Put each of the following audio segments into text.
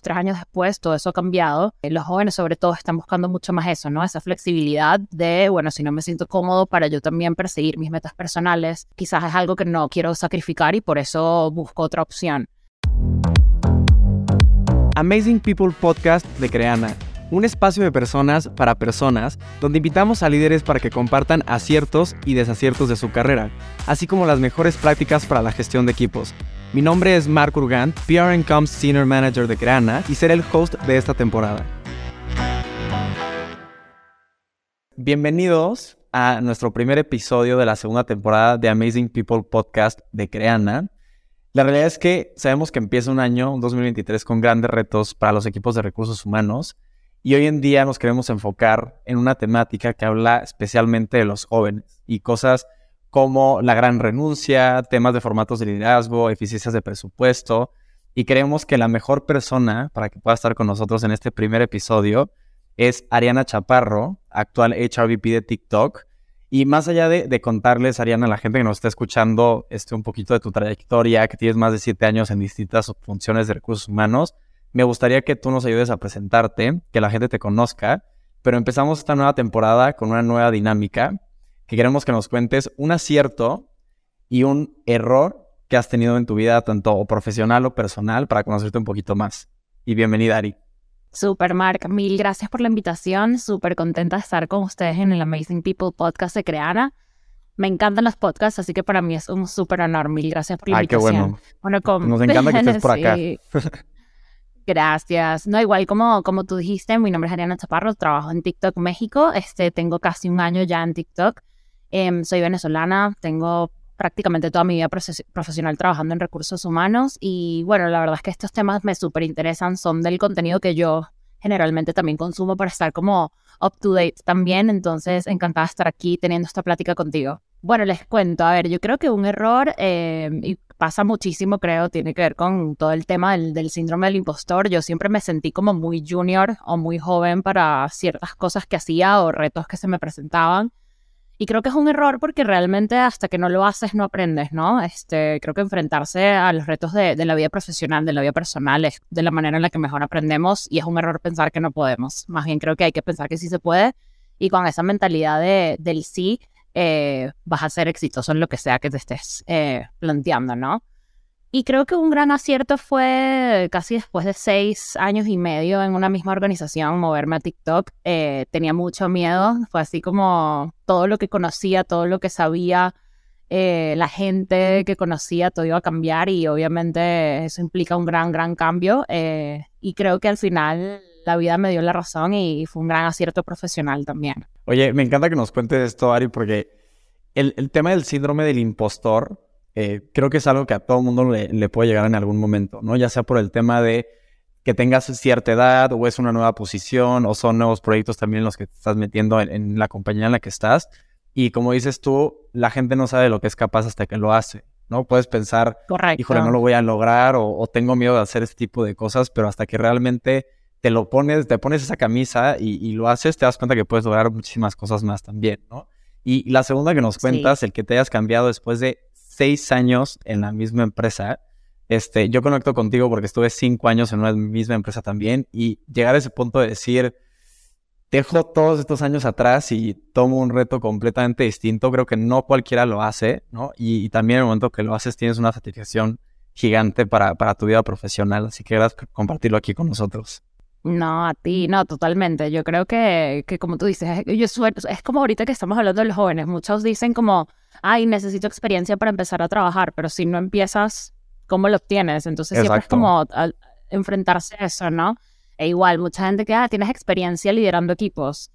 Tres años después, todo eso ha cambiado. Eh, los jóvenes, sobre todo, están buscando mucho más eso, ¿no? Esa flexibilidad de, bueno, si no me siento cómodo para yo también perseguir mis metas personales, quizás es algo que no quiero sacrificar y por eso busco otra opción. Amazing People Podcast de Creana un espacio de personas para personas donde invitamos a líderes para que compartan aciertos y desaciertos de su carrera, así como las mejores prácticas para la gestión de equipos. Mi nombre es Mark Urgant, PR Coms Senior Manager de Creana y seré el host de esta temporada. Bienvenidos a nuestro primer episodio de la segunda temporada de Amazing People Podcast de Creana. La realidad es que sabemos que empieza un año, un 2023, con grandes retos para los equipos de recursos humanos y hoy en día nos queremos enfocar en una temática que habla especialmente de los jóvenes y cosas como la gran renuncia, temas de formatos de liderazgo, eficiencias de presupuesto. Y creemos que la mejor persona para que pueda estar con nosotros en este primer episodio es Ariana Chaparro, actual HRVP de TikTok. Y más allá de, contarles, Ariana, a la gente que nos está escuchando, este, un poquito de tu trayectoria, que tienes más de siete años en distintas funciones de recursos humanos, me gustaría que tú nos ayudes a presentarte, que la gente te conozca, pero empezamos esta nueva temporada con una nueva dinámica que queremos que nos cuentes un acierto y un error que has tenido en tu vida, tanto profesional o personal, para conocerte un poquito más. Y bienvenida, Ari. Super, Mark. Mil gracias por la invitación. Súper contenta de estar con ustedes en el Amazing People podcast de Creana. Me encantan los podcasts, así que para mí es un súper honor. Mil gracias por la invitación. Ay, qué bueno. bueno Nos encanta que estés por acá. Gracias. No, igual como, como tú dijiste, mi nombre es Ariana Chaparro, trabajo en TikTok México. Este, tengo casi un año ya en TikTok. Em, soy venezolana, tengo prácticamente toda mi vida profesional trabajando en recursos humanos y bueno, la verdad es que estos temas me súper interesan, son del contenido que yo generalmente también consumo para estar como up to date también, entonces encantada de estar aquí teniendo esta plática contigo. Bueno, les cuento, a ver, yo creo que un error, em, y pasa muchísimo, creo, tiene que ver con todo el tema del, síndrome del impostor. Yo siempre me sentí como muy junior o muy joven para ciertas cosas que hacía o retos que se me presentaban. Y creo que es un error porque realmente hasta que no lo haces no aprendes, ¿no? Este, creo que enfrentarse a los retos de, la vida profesional, de la vida personal, es de la manera en la que mejor aprendemos y es un error pensar que no podemos. Más bien creo que hay que pensar que sí se puede y con esa mentalidad de, del sí eh, vas a ser exitoso en lo que sea que te estés eh, planteando, ¿no? Y creo que un gran acierto fue casi después de seis años y medio en una misma organización moverme a TikTok. Eh, tenía mucho miedo, fue así como todo lo que conocía, todo lo que sabía, la gente que conocía, todo iba a cambiar y obviamente eso implica un gran, gran cambio. y creo que al final la vida me dio la razón y fue un gran acierto profesional también. Oye, me encanta que nos cuentes esto, Ari, porque el, tema del síndrome del impostor eh, creo que es algo que a todo mundo le, puede llegar en algún momento, ¿no? Ya sea por el tema de que tengas cierta edad o es una nueva posición o son nuevos proyectos también los que te estás metiendo en, la compañía en la que estás. Y como dices tú, la gente no sabe lo que es capaz hasta que lo hace, ¿no? Puedes pensar, Correcto. híjole, no lo voy a lograr o, tengo miedo de hacer este tipo de cosas, pero hasta que realmente te lo pones, te pones esa camisa y, lo haces, te das cuenta que puedes lograr muchísimas cosas más también, ¿no? Y la segunda que nos cuentas, el que te hayas cambiado después de seis años en la misma empresa, este, yo conecto contigo porque estuve cinco años en una misma empresa también y llegar a ese punto de decir, dejo todos estos años atrás y tomo un reto completamente distinto, creo que no cualquiera lo hace, ¿no? Y, también en el momento que lo haces tienes una satisfacción gigante para, para tu vida profesional, así que gracias por compartirlo aquí con nosotros. No, a ti, no, totalmente. Yo creo que, que como tú dices, yo es como ahorita que estamos hablando de los jóvenes. Muchos dicen como, ay, necesito experiencia para empezar a trabajar, pero si no empiezas, ¿cómo lo obtienes? Entonces siempre es como enfrentarse a eso, ¿no? E igual, mucha gente que, ah, tienes experiencia liderando equipos.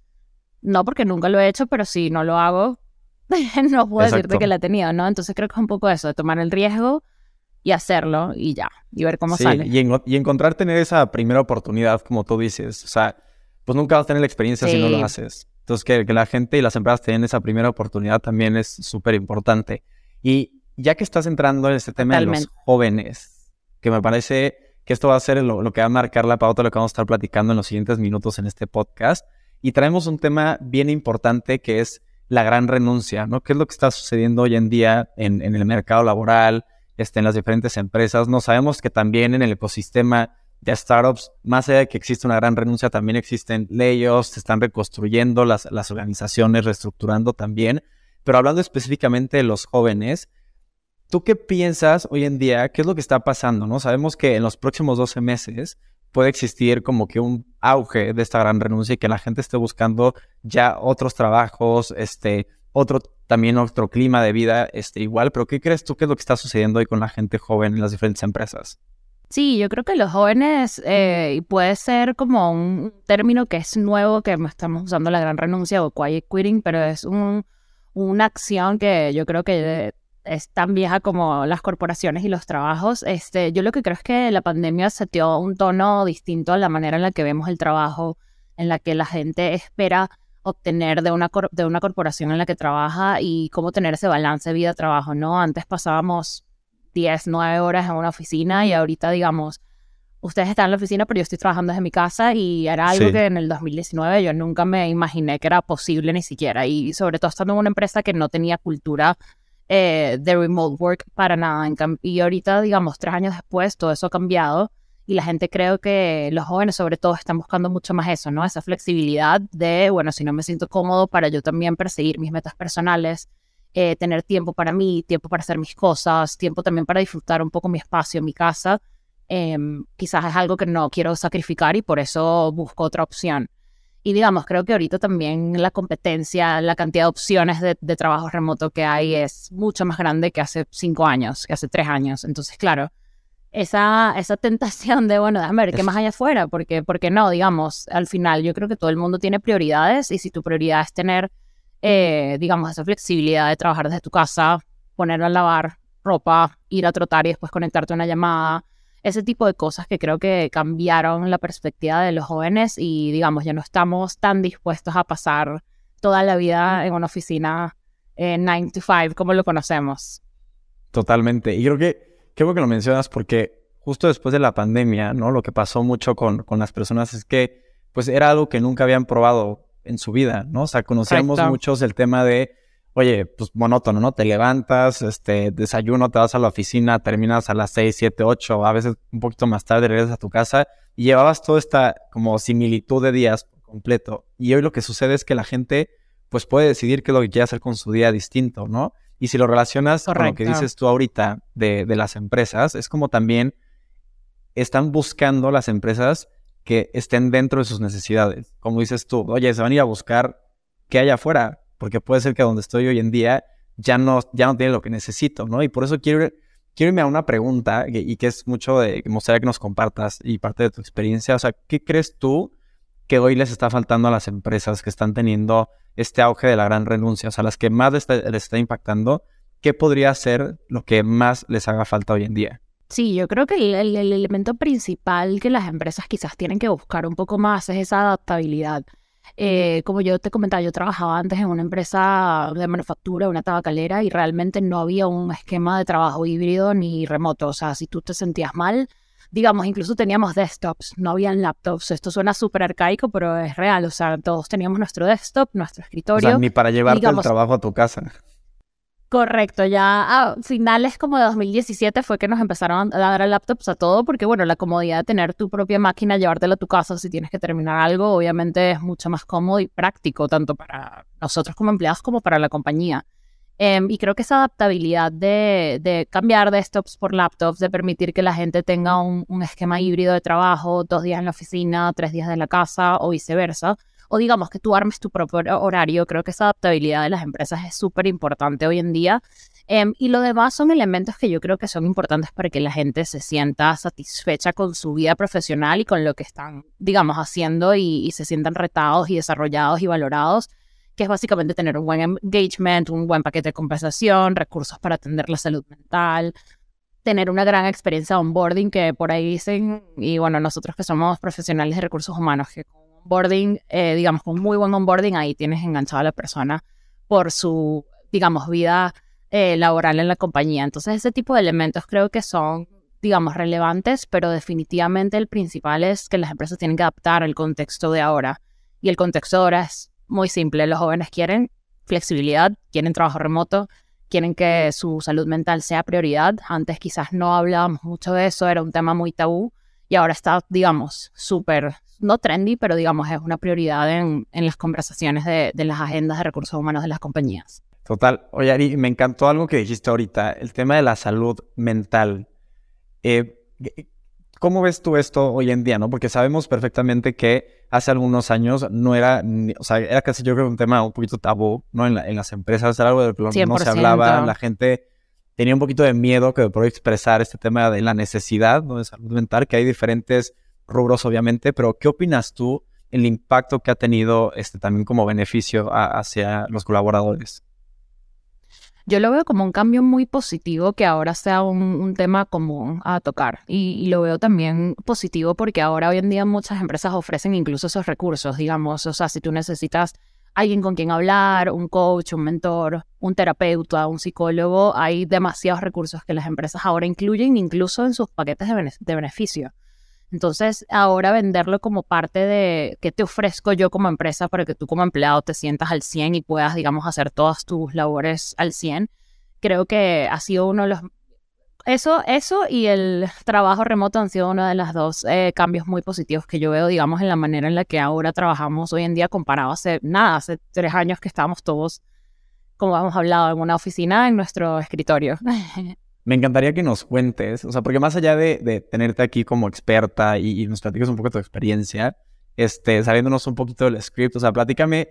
No, porque nunca lo he hecho, pero si no lo hago, no puedo decirte que la he tenido, ¿no? Entonces creo que es un poco eso, de tomar el riesgo y hacerlo y ya, y ver cómo sale. Y, y encontrar tener esa primera oportunidad, como tú dices. O sea, pues nunca vas a tener la experiencia si no lo haces. Entonces, que, que, la gente y las empresas tengan esa primera oportunidad también es súper importante. Y ya que estás entrando en este tema de los jóvenes, que me parece que esto va a ser lo, lo, que va a marcar la pauta de lo que vamos a estar platicando en los siguientes minutos en este podcast. Y traemos un tema bien importante que es la gran renuncia, ¿no? ¿Qué es lo que está sucediendo hoy en día en, en el mercado laboral? En las diferentes empresas. No sabemos que también en el ecosistema de startups, más allá de que existe una gran renuncia, también existen layoffs, se están reconstruyendo las, las organizaciones, reestructurando también. Pero hablando específicamente de los jóvenes, ¿tú qué piensas hoy en día? ¿Qué es lo que está pasando? ¿no? Sabemos que en los próximos 12 meses puede existir como que un auge de esta gran renuncia y que la gente esté buscando ya otros trabajos, este, otro, también otro clima de vida, este, igual. Pero ¿qué crees tú que es lo que está sucediendo hoy con la gente joven en las diferentes empresas? Sí, yo creo que los jóvenes, eh, puede ser como un término que es nuevo, que estamos usando la gran renuncia o quiet quitting, pero es un, una acción que yo creo que es tan vieja como las corporaciones y los trabajos. Este, yo lo que creo es que la pandemia seteó un tono distinto a la manera en la que vemos el trabajo, en la que la gente espera obtener de una, de una corporación en la que trabaja y cómo tener ese balance vida-trabajo, ¿no? Antes pasábamos 10, 9 horas en una oficina y ahorita, digamos, ustedes están en la oficina, pero yo estoy trabajando desde mi casa y era algo que en el 2019 yo nunca me imaginé que era posible ni siquiera. Y sobre todo estando en una empresa que no tenía cultura eh, de remote work para nada. Y ahorita, digamos, tres años después, todo eso ha cambiado y la gente creo que los jóvenes sobre todo están buscando mucho más eso, ¿no? Esa flexibilidad de, bueno, si no me siento cómodo para yo también perseguir mis metas personales, eh, tener tiempo para mí, tiempo para hacer mis cosas, tiempo también para disfrutar un poco mi espacio, mi casa. Em, quizás es algo que no quiero sacrificar y por eso busco otra opción. Y digamos, creo que ahorita también la competencia, la cantidad de opciones de, de trabajo remoto que hay es mucho más grande que hace cinco años, que hace tres años. Entonces, claro, esa, esa tentación de, bueno, déjame ver qué más hay afuera, porque, porque no, digamos, al final yo creo que todo el mundo tiene prioridades y si tu prioridad es tener eh, digamos, esa flexibilidad de trabajar desde tu casa, poner a lavar ropa, ir a trotar y después conectarte a una llamada, ese tipo de cosas que creo que cambiaron la perspectiva de los jóvenes y, digamos, ya no estamos tan dispuestos a pasar toda la vida en una oficina 9 eh, to 5 como lo conocemos. Totalmente. Y creo que, creo que lo mencionas porque justo después de la pandemia, ¿no? Lo que pasó mucho con, con las personas es que, pues, era algo que nunca habían probado en su vida, ¿no? O sea, conocíamos muchos el tema de, oye, pues monótono, ¿no? Te levantas, este, desayuno, te vas a la oficina, terminas a las 6, 7, 8, a veces un poquito más tarde regresas a tu casa y llevabas toda esta como similitud de días completo. Y hoy lo que sucede es que la gente pues puede decidir qué es lo que quiere hacer con su día distinto, ¿no? Y si lo relacionas con lo que dices tú ahorita de, de las empresas, es como también están buscando las empresas que estén dentro de sus necesidades. Como dices tú, oye, se van a ir a buscar qué hay afuera, porque puede ser que donde estoy hoy en día ya no, ya no tiene lo que necesito, ¿no? Y por eso quiero, quiero irme a una pregunta y que es mucho de que que nos compartas y parte de tu experiencia. O sea, ¿qué crees tú que hoy les está faltando a las empresas que están teniendo este auge de la gran renuncia? O sea, las que más les está impactando, ¿qué podría ser lo que más les haga falta hoy en día? Sí, yo creo que el, elemento principal que las empresas quizás tienen que buscar un poco más es esa adaptabilidad. Eh, como yo te comentaba, yo trabajaba antes en una empresa de manufactura, una tabacalera, y realmente no había un esquema de trabajo híbrido ni remoto. O sea, si tú te sentías mal, digamos, incluso teníamos desktops, no habían laptops. Esto suena súper arcaico, pero es real. O sea, todos teníamos nuestro desktop, nuestro escritorio. O sea, ni para llevarte el trabajo a tu casa. Correcto, ya a finales como de 2017 fue que nos empezaron a dar laptops a todo, porque bueno, la comodidad de tener tu propia máquina, llevártela a tu casa si tienes que terminar algo, obviamente es mucho más cómodo y práctico, tanto para nosotros como empleados como para la compañía. Em, y creo que esa adaptabilidad de, de, cambiar desktops por laptops, de permitir que la gente tenga un, esquema híbrido de trabajo, dos días en la oficina, tres días en la casa o viceversa, o digamos que tú armes tu propio horario. Creo que esa adaptabilidad de las empresas es súper importante hoy en día. Em, y lo demás son elementos que yo creo que son importantes para que la gente se sienta satisfecha con su vida profesional y con lo que están, digamos, haciendo y, se sientan retados y desarrollados y valorados que es básicamente tener un buen engagement, un buen paquete de compensación, recursos para atender la salud mental, tener una gran experiencia de onboarding que por ahí dicen, y bueno, nosotros que somos profesionales de recursos humanos, que onboarding, eh, digamos, con muy buen onboarding, ahí tienes enganchado a la persona por su, digamos, vida eh, laboral en la compañía. Entonces, ese tipo de elementos creo que son, digamos, relevantes, pero definitivamente el principal es que las empresas tienen que adaptar al contexto de ahora. Y el contexto de ahora es muy simple. Los jóvenes quieren flexibilidad, quieren trabajo remoto, quieren que su salud mental sea prioridad. Antes quizás no hablábamos mucho de eso, era un tema muy tabú y ahora está, digamos, súper, no trendy, pero digamos, es una prioridad en, en las conversaciones de, de las agendas de recursos humanos de las compañías. Total. Oye, Ari, me encantó algo que dijiste ahorita, el tema de la salud mental. Eh, ¿Cómo ves tú esto hoy en día, no? Porque sabemos perfectamente que hace algunos años no era, o sea, era casi yo creo un tema un poquito tabú, ¿no? En, en las empresas era algo de lo que no se hablaba, la gente tenía un poquito de miedo que por expresar este tema de la necesidad ¿no? de salud mental, que hay diferentes rubros obviamente, pero ¿qué opinas tú el impacto que ha tenido este también como beneficio hacia los colaboradores? Yo lo veo como un cambio muy positivo que ahora sea un, tema común a tocar. Y, lo veo también positivo porque ahora hoy en día muchas empresas ofrecen incluso esos recursos, digamos. O sea, si tú necesitas alguien con quien hablar, un coach, un mentor, un terapeuta, un psicólogo, hay demasiados recursos que las empresas ahora incluyen incluso en sus paquetes de, de beneficio. Entonces, ahora venderlo como parte de qué te ofrezco yo como empresa para que tú como empleado te sientas al 100 y puedas, digamos, hacer todas tus labores al 100, creo que ha sido uno de los... Eso, eso y el trabajo remoto han sido uno de los dos eh, cambios muy positivos que yo veo, digamos, en la manera en la que ahora trabajamos hoy en día comparado hace nada, hace tres años que estábamos todos, como hemos hablado, en una oficina en nuestro escritorio. Me encantaría que nos cuentes, o sea, porque más allá de, tenerte aquí como experta y, nos platiques un poco de tu experiencia, este, sabiéndonos un poquito del script, o sea, platícame,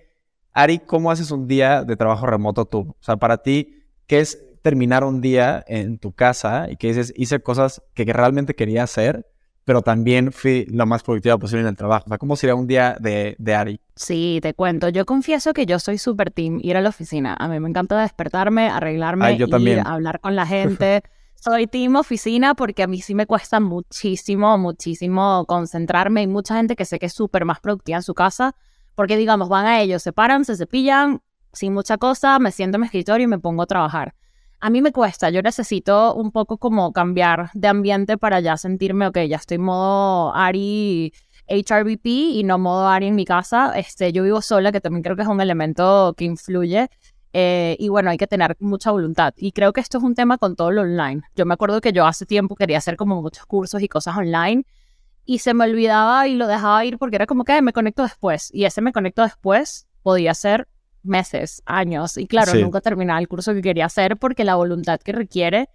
Ari, ¿cómo haces un día de trabajo remoto tú? O sea, para ti, ¿qué es terminar un día en tu casa y que dices, hice cosas que, realmente quería hacer, pero también fui lo más productiva posible en el trabajo? O sea, ¿cómo sería un día de, de Ari? Sí, te cuento. Yo confieso que yo soy súper team ir a la oficina. A mí me encanta despertarme, arreglarme, y ir, hablar con la gente. soy team oficina porque a mí sí me cuesta muchísimo, muchísimo concentrarme. Hay mucha gente que sé que es súper más productiva en su casa porque, digamos, van a ellos, se paran, se cepillan, sin mucha cosa, me siento en mi escritorio y me pongo a trabajar. A mí me cuesta, yo necesito un poco como cambiar de ambiente para ya sentirme, ok, ya estoy modo Ari HRBP y no modo Ari en mi casa. Este, yo vivo sola, que también creo que es un elemento que influye. Eh, y bueno, hay que tener mucha voluntad. Y creo que esto es un tema con todo lo online. Yo me acuerdo que yo hace tiempo quería hacer como muchos cursos y cosas online y se me olvidaba y lo dejaba ir porque era como que me conecto después. Y ese me conecto después podía ser meses, años. Y claro, nunca terminaba el curso que quería hacer porque la voluntad que requiere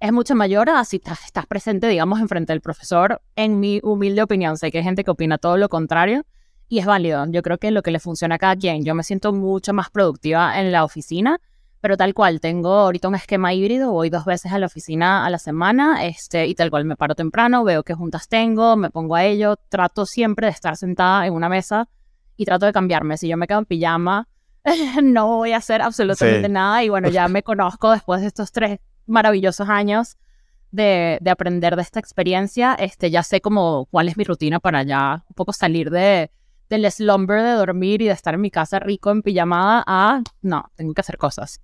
es mucho mayor a si estás presente, digamos, enfrente del profesor. En mi humilde opinión, sé que hay gente que opina todo lo contrario y es válido. Yo creo que lo que le funciona a cada quien. Yo me siento mucho más productiva en la oficina, pero tal cual, tengo ahorita un esquema híbrido, voy dos veces a la oficina a la semana este, y tal cual me paro temprano, veo qué juntas tengo, me pongo a ello, trato siempre de estar sentada en una mesa y trato de cambiarme. Si yo me quedo en pijama, no voy a hacer absolutamente nada y bueno, ya me conozco después de estos tres maravillosos años de, de, aprender de esta experiencia, este, ya sé como cuál es mi rutina para ya un poco salir de, del slumber de dormir y de estar en mi casa rico en pijamada a, no, tengo que hacer cosas.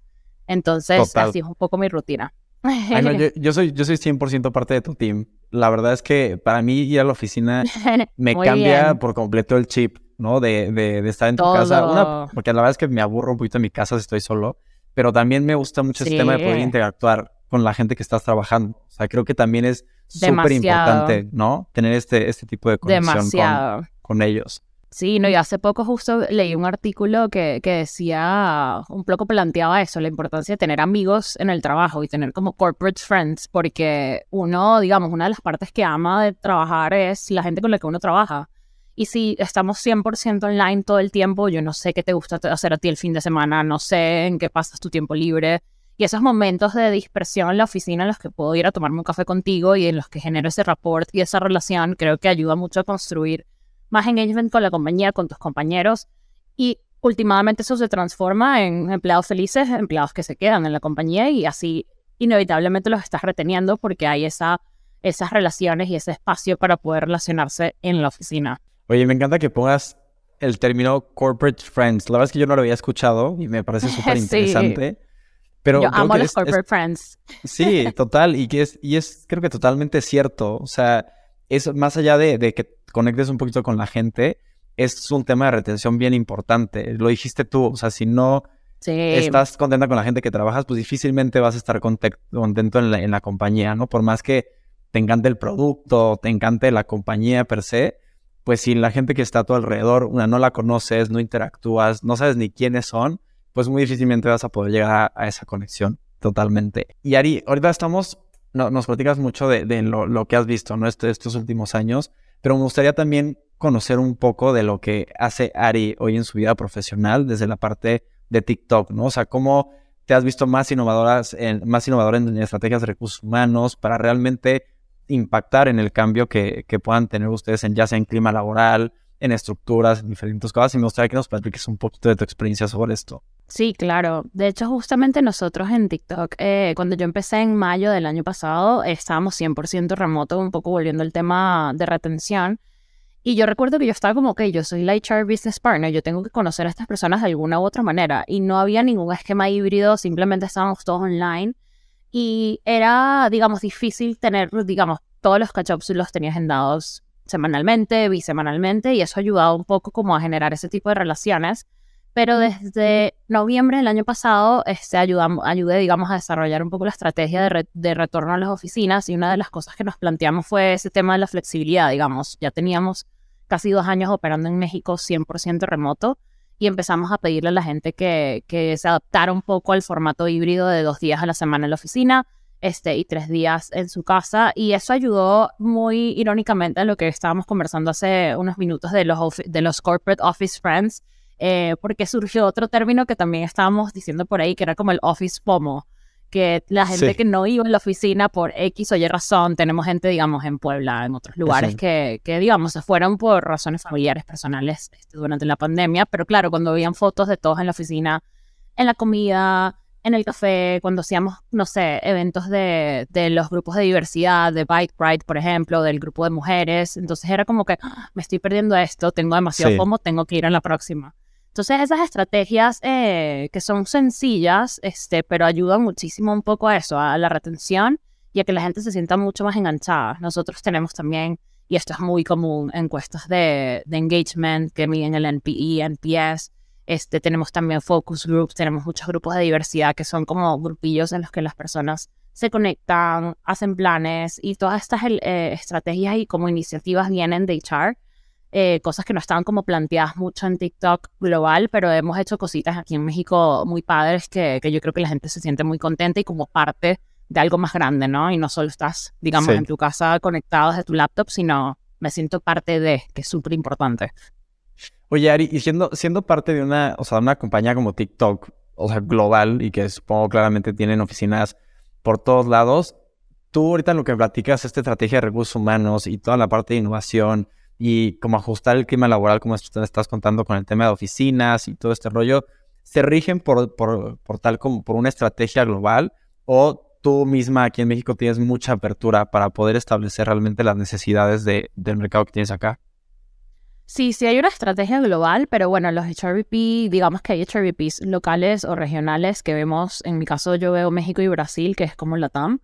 Entonces, así es un poco mi rutina. yo, soy, yo soy 100% parte de tu team. La verdad es que para mí ir a la oficina me cambia por completo el chip, ¿no? De, de, estar en tu casa. porque la verdad es que me aburro un poquito en mi casa si estoy solo. Pero también me gusta mucho el tema de poder interactuar con la gente que estás trabajando. O sea, creo que también es súper importante, ¿no? Tener este, este tipo de conexión con, con ellos. Sí, no, y hace poco justo leí un artículo que, que decía, un poco planteaba eso, la importancia de tener amigos en el trabajo y tener como corporate friends, porque uno, digamos, una de las partes que ama de trabajar es la gente con la que uno trabaja. Y si estamos 100% online todo el tiempo, yo no sé qué te gusta hacer a ti el fin de semana, no sé en qué pasas tu tiempo libre. Y esos momentos de dispersión en la oficina en los que puedo ir a tomarme un café contigo y en los que genero ese rapport y esa relación, creo que ayuda mucho a construir más engagement con la compañía, con tus compañeros y últimamente eso se transforma en empleados felices, empleados que se quedan en la compañía y así inevitablemente los estás reteniendo porque hay esa, esas relaciones y ese espacio para poder relacionarse en la oficina. Oye, me encanta que pongas el término corporate friends. La verdad es que yo no lo había escuchado y me parece súper interesante. Pero yo amo los corporate friends. Sí, total. Y que es, y es creo que totalmente cierto. O sea, es más allá de, de que conectes un poquito con la gente, es un tema de retención bien importante. Lo dijiste tú, o sea, si no estás contenta con la gente que trabajas, pues difícilmente vas a estar contento en la, compañía, ¿no? Por más que te encante el producto, te encante la compañía per se, pues si la gente que está a tu alrededor, una, no la conoces, no interactúas, no sabes ni quiénes son, pues muy difícilmente vas a poder llegar a, esa conexión totalmente. Y Ari, ahorita estamos, no, nos platicas mucho de, lo, que has visto, ¿no? Este, estos últimos años, pero me gustaría también conocer un poco de lo que hace Ari hoy en su vida profesional desde la parte de TikTok, ¿no? O sea, cómo te has visto más innovadoras, en, más innovadora en estrategias de recursos humanos para realmente impactar en el cambio que, puedan tener ustedes en ya sea en clima laboral, en estructuras, en diferentes cosas. Y me gustaría que nos platiques un poquito de tu experiencia sobre esto. Sí, claro. De hecho, justamente nosotros en TikTok, eh, cuando yo empecé en mayo del año pasado, estábamos 100% remoto, un poco volviendo al tema de retención. Y yo recuerdo que yo estaba como, ok, yo soy la HR Business Partner, yo tengo que conocer a estas personas de alguna u otra manera. Y no había ningún esquema híbrido, simplemente estábamos todos online. Y era, digamos, difícil tener, digamos, todos los catch-ups los tenía agendados semanalmente, bisemanalmente, y eso ha ayudado un poco como a generar ese tipo de relaciones. Pero desde noviembre del año pasado este, ayudamos, ayudé, digamos, a desarrollar un poco la estrategia de, de, retorno a las oficinas y una de las cosas que nos planteamos fue ese tema de la flexibilidad, digamos. Ya teníamos casi dos años operando en México 100% remoto y empezamos a pedirle a la gente que, que se adaptara un poco al formato híbrido de dos días a la semana en la oficina este, y tres días en su casa. Y eso ayudó muy irónicamente a lo que estábamos conversando hace unos minutos de los, de los corporate office friends, eh, porque surgió otro término que también estábamos diciendo por ahí, que era como el office FOMO que la gente que no iba en la oficina por X o Y razón, tenemos gente, digamos, en Puebla, en otros lugares, que, que, digamos, se fueron por razones familiares, personales este, durante la pandemia, pero claro, cuando veían fotos de todos en la oficina, en la comida, en el café, cuando hacíamos, no sé, eventos de, de los grupos de diversidad, de Bike Pride, por ejemplo, del grupo de mujeres, entonces era como que, ah, me estoy perdiendo esto, tengo demasiado como, tengo que ir a la próxima. Entonces esas estrategias eh, que son sencillas, este, pero ayudan muchísimo un poco a eso, a la retención y a que la gente se sienta mucho más enganchada. Nosotros tenemos también, y esto es muy común, encuestas de, de engagement que miden el NPE, NPS. Este, tenemos también focus groups, tenemos muchos grupos de diversidad que son como grupillos en los que las personas se conectan, hacen planes y todas estas eh, estrategias y como iniciativas vienen de HR eh, cosas que no estaban como planteadas mucho en TikTok global, pero hemos hecho cositas aquí en México muy padres que, que yo creo que la gente se siente muy contenta y como parte de algo más grande, ¿no? Y no solo estás, digamos, en tu casa conectado desde tu laptop, sino me siento parte de, que es súper importante. Oye, Ari, y siendo, siendo parte de una, o sea, una compañía como TikTok, o sea, global, y que supongo claramente tienen oficinas por todos lados, tú ahorita lo que platicas, esta estrategia de recursos humanos y toda la parte de innovación, y como ajustar el clima laboral, como estás contando con el tema de oficinas y todo este rollo, se rigen por, por, por, tal como por una estrategia global o tú misma aquí en México tienes mucha apertura para poder establecer realmente las necesidades de, del mercado que tienes acá? Sí, sí hay una estrategia global, pero bueno, los HRVP, digamos que hay HRVPs locales o regionales que vemos, en mi caso yo veo México y Brasil, que es como la TAM,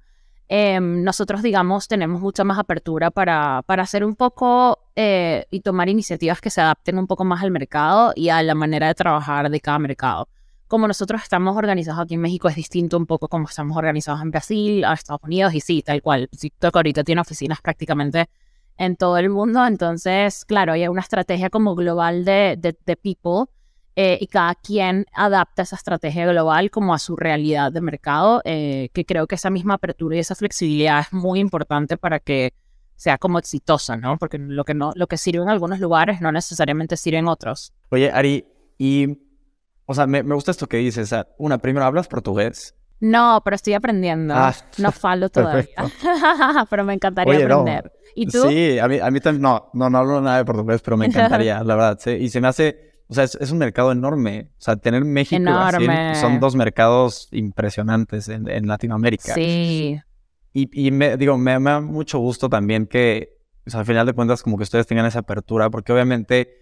Em, nosotros, digamos, tenemos mucha más apertura para, para hacer un poco eh, y tomar iniciativas que se adapten un poco más al mercado y a la manera de trabajar de cada mercado. Como nosotros estamos organizados aquí en México es distinto un poco como estamos organizados en Brasil, a Estados Unidos y sí, tal cual. TikTok ahorita tiene oficinas prácticamente en todo el mundo, entonces, claro, hay una estrategia como global de, de, de people eh, y cada quien adapta esa estrategia global como a su realidad de mercado, eh, que creo que esa misma apertura y esa flexibilidad es muy importante para que sea como exitosa, ¿no? Porque lo que, no, lo que sirve en algunos lugares no necesariamente sirve en otros. Oye, Ari, y, o sea, me, me gusta esto que dices. una, primero, ¿hablas portugués? No, pero estoy aprendiendo. Ah, no falo todavía. pero me encantaría aprender. ¿Y tú? Sí, a mí, a mí también, no, no, no hablo nada de portugués, pero me encantaría, la verdad. ¿sí? Y se me hace o sea, es, un mercado enorme. O sea, tener México y Brasil son dos mercados impresionantes en, Latinoamérica. Sí. Y, me, digo, me, da mucho gusto también que, o sea, al final de cuentas, como que ustedes tengan esa apertura, porque obviamente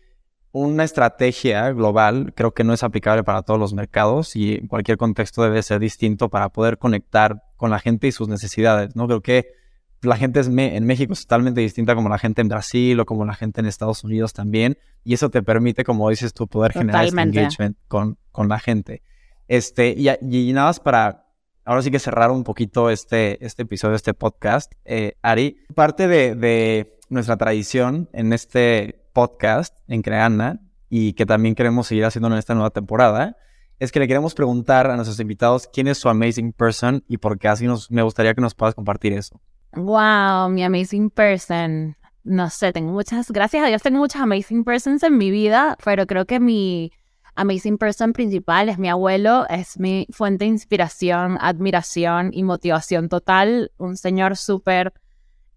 una estrategia global creo que no es aplicable para todos los mercados y en cualquier contexto debe ser distinto para poder conectar con la gente y sus necesidades, ¿no? Creo que la gente en México es totalmente distinta como la gente en Brasil o como la gente en Estados Unidos también. Y eso te permite, como dices tú, poder generar este engagement con, con la gente. Este, y, y, nada más para ahora sí que cerrar un poquito este, este episodio, este podcast, eh, Ari, parte de, de, nuestra tradición en este podcast, en Creana, y que también queremos seguir haciendo en esta nueva temporada, es que le queremos preguntar a nuestros invitados quién es su amazing person y por qué así nos, me gustaría que nos puedas compartir eso. Wow, mi amazing person. No sé, tengo muchas, gracias a Dios tengo muchas amazing persons en mi vida, pero creo que mi amazing person principal es mi abuelo, es mi fuente de inspiración, admiración y motivación total, un señor súper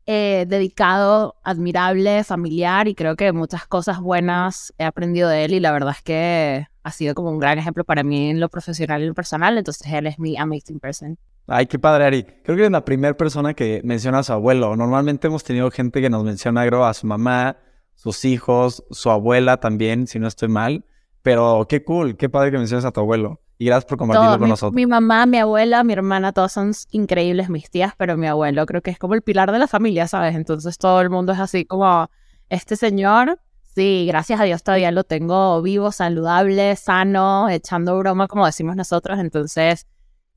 eh, dedicado, admirable, familiar y creo que muchas cosas buenas he aprendido de él y la verdad es que ha sido como un gran ejemplo para mí en lo profesional y en lo personal, entonces él es mi amazing person. Ay, qué padre, Ari. Creo que eres la primera persona que menciona a su abuelo. Normalmente hemos tenido gente que nos menciona creo, a su mamá, sus hijos, su abuela también, si no estoy mal. Pero qué cool, qué padre que menciones a tu abuelo. Y gracias por compartirlo con nosotros. Mi mamá, mi abuela, mi hermana, todos son increíbles mis tías, pero mi abuelo creo que es como el pilar de la familia, ¿sabes? Entonces todo el mundo es así como, este señor, sí, gracias a Dios todavía lo tengo vivo, saludable, sano, echando broma, como decimos nosotros. Entonces,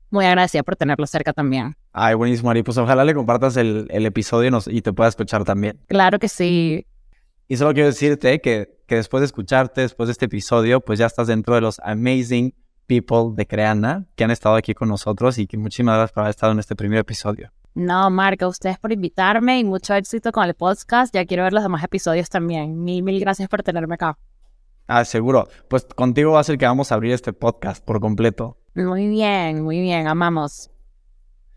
muy agradecida por tenerlo cerca también. Ay, buenísimo, Ari. Pues ojalá le compartas el, el episodio y, y te pueda escuchar también. Claro que sí. Y solo quiero decirte que, que después de escucharte, después de este episodio, pues ya estás dentro de los amazing people de Creana que han estado aquí con nosotros y que muchísimas gracias por haber estado en este primer episodio. No, Marca, ustedes por invitarme y mucho éxito con el podcast. Ya quiero ver los demás episodios también. Mil, mil gracias por tenerme acá. Ah, seguro. Pues contigo va a ser que vamos a abrir este podcast por completo. Muy bien, muy bien. Amamos.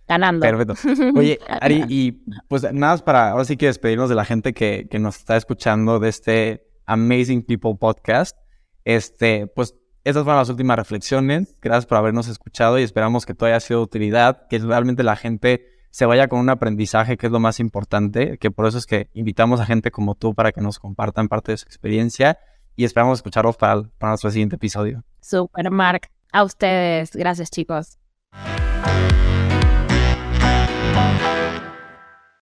Ganando. Perfecto. Oye, Ari, y pues nada más para ahora sí que despedirnos de la gente que, que nos está escuchando de este Amazing People podcast. Este, pues estas fueron las últimas reflexiones. Gracias por habernos escuchado y esperamos que todo haya sido de utilidad, que realmente la gente se vaya con un aprendizaje, que es lo más importante, que por eso es que invitamos a gente como tú para que nos compartan parte de su experiencia y esperamos escucharlos para, para nuestro siguiente episodio. Super, Mark. A ustedes. Gracias, chicos.